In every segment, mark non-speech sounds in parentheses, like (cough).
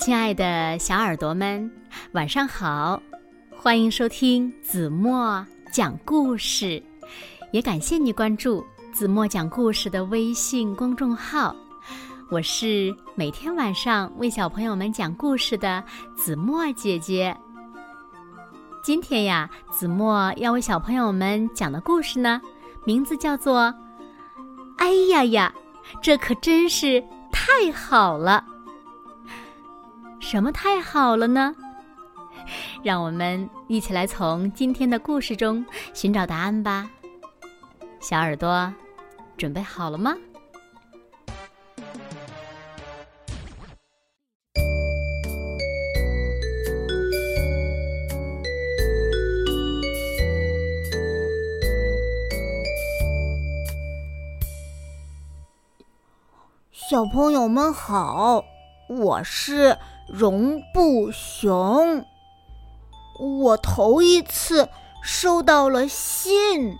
亲爱的小耳朵们，晚上好！欢迎收听子墨讲故事，也感谢你关注子墨讲故事的微信公众号。我是每天晚上为小朋友们讲故事的子墨姐姐。今天呀，子墨要为小朋友们讲的故事呢，名字叫做《哎呀呀，这可真是太好了》。什么太好了呢？让我们一起来从今天的故事中寻找答案吧。小耳朵，准备好了吗？小朋友们好，我是。绒布熊，我头一次收到了信，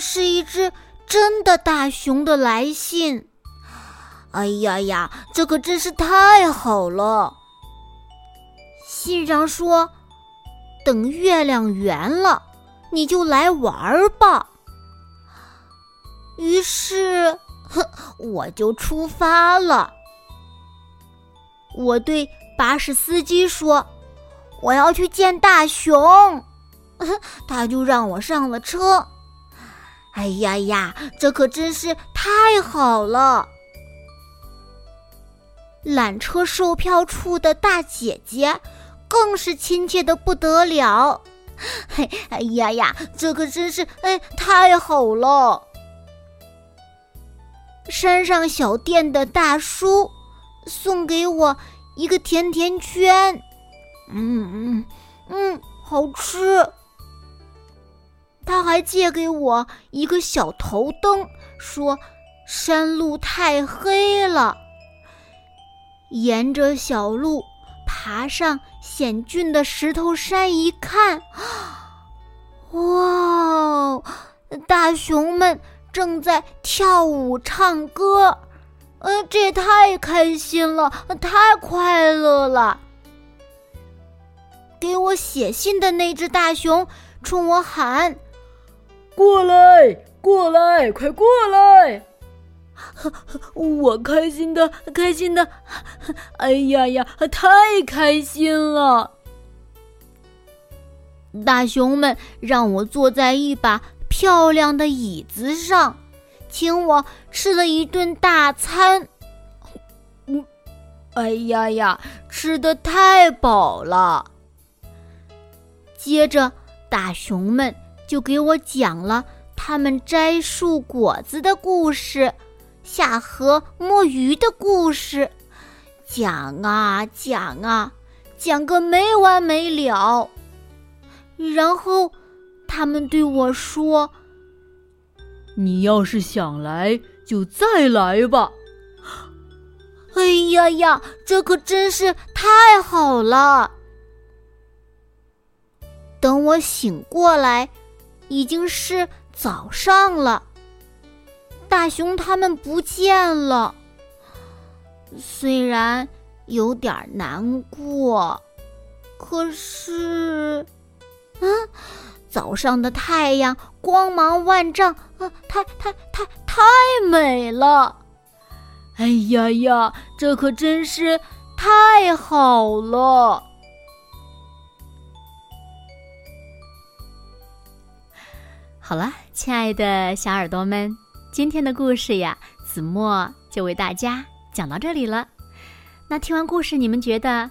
是一只真的大熊的来信。哎呀呀，这可真是太好了！信上说，等月亮圆了，你就来玩吧。于是，哼，我就出发了。我对巴士司机说：“我要去见大熊。(laughs) ”他就让我上了车。哎呀呀，这可真是太好了！缆车售票处的大姐姐更是亲切的不得了。嘿，哎呀呀，这可真是哎太好了！山上小店的大叔。送给我一个甜甜圈，嗯嗯嗯，好吃。他还借给我一个小头灯，说山路太黑了，沿着小路爬上险峻的石头山一看，哇，大熊们正在跳舞唱歌。呃，这也太开心了，太快乐了！给我写信的那只大熊冲我喊：“过来，过来，快过来！” (laughs) 我开心的，开心的，哎呀呀，太开心了！大熊们让我坐在一把漂亮的椅子上。请我吃了一顿大餐，嗯，哎呀呀，吃的太饱了。接着，大熊们就给我讲了他们摘树果子的故事，下河摸鱼的故事，讲啊讲啊，讲个没完没了。然后，他们对我说。你要是想来，就再来吧。哎呀呀，这可真是太好了！等我醒过来，已经是早上了。大熊他们不见了，虽然有点难过，可是，嗯。早上的太阳光芒万丈，啊，太太太太美了！哎呀呀，这可真是太好了！好了，亲爱的小耳朵们，今天的故事呀，子墨就为大家讲到这里了。那听完故事，你们觉得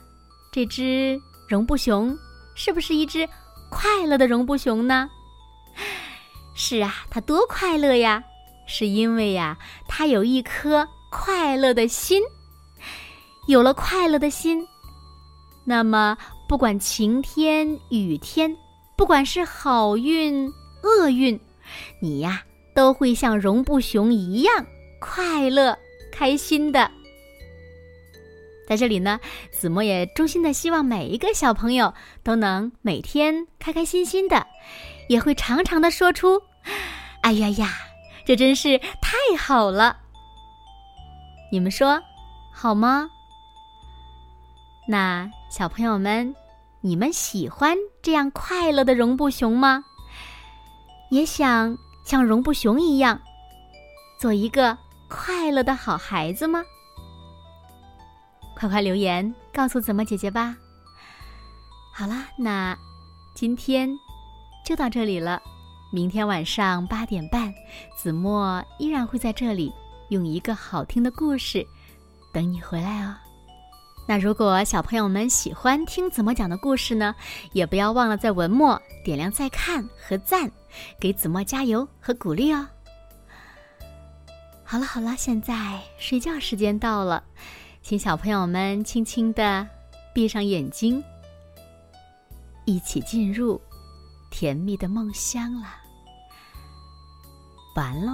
这只绒布熊是不是一只？快乐的绒布熊呢？是啊，它多快乐呀！是因为呀，它有一颗快乐的心。有了快乐的心，那么不管晴天雨天，不管是好运厄运，你呀都会像绒布熊一样快乐开心的。在这里呢，子墨也衷心的希望每一个小朋友都能每天开开心心的，也会常常的说出：“哎呀呀，这真是太好了！”你们说好吗？那小朋友们，你们喜欢这样快乐的绒布熊吗？也想像绒布熊一样，做一个快乐的好孩子吗？快快留言告诉子墨姐姐吧。好啦，那今天就到这里了。明天晚上八点半，子墨依然会在这里，用一个好听的故事等你回来哦。那如果小朋友们喜欢听子墨讲的故事呢，也不要忘了在文末点亮再看和赞，给子墨加油和鼓励哦。好了好了，现在睡觉时间到了，请小朋友们轻轻的闭上眼睛，一起进入甜蜜的梦乡了。完喽。